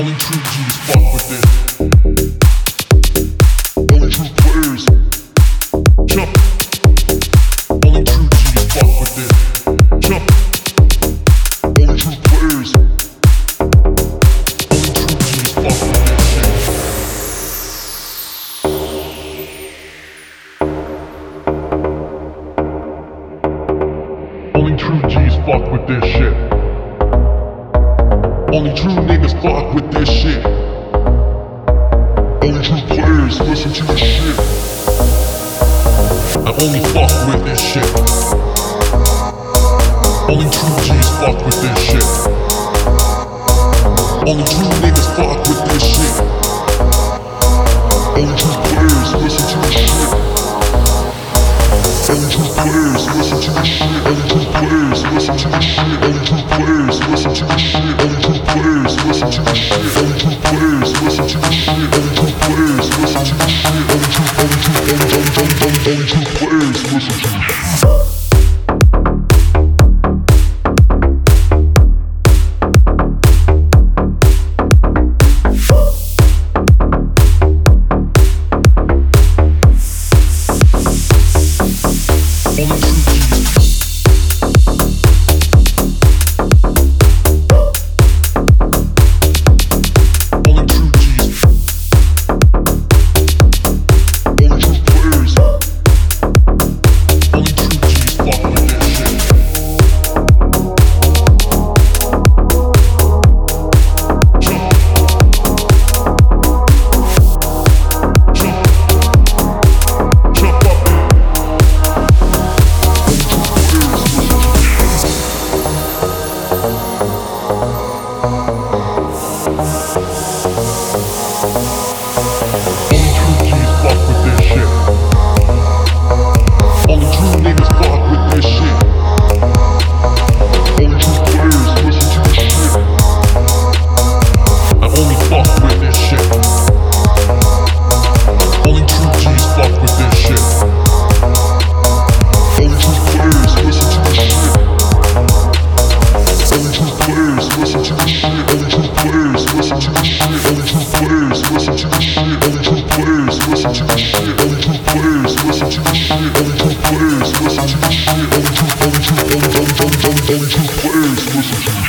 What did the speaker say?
Only true G's fuck with this. Shit. Only true G's fuck with this shit. Only true niggas fuck with this shit. Only true players listen to this shit. I only fuck with this shit. Only true G's fuck with this shit. Only true niggas fuck with this shit. Only true players listen to this shit. Only true players listen to this shit. Only true players listen to this shit. Only true players listen to this shit. to the shit, only true players, listen to the shit, only true players, listen to the shit, only true players, listen to the shit, only true, only true, only, only, only, only, only true players, listen to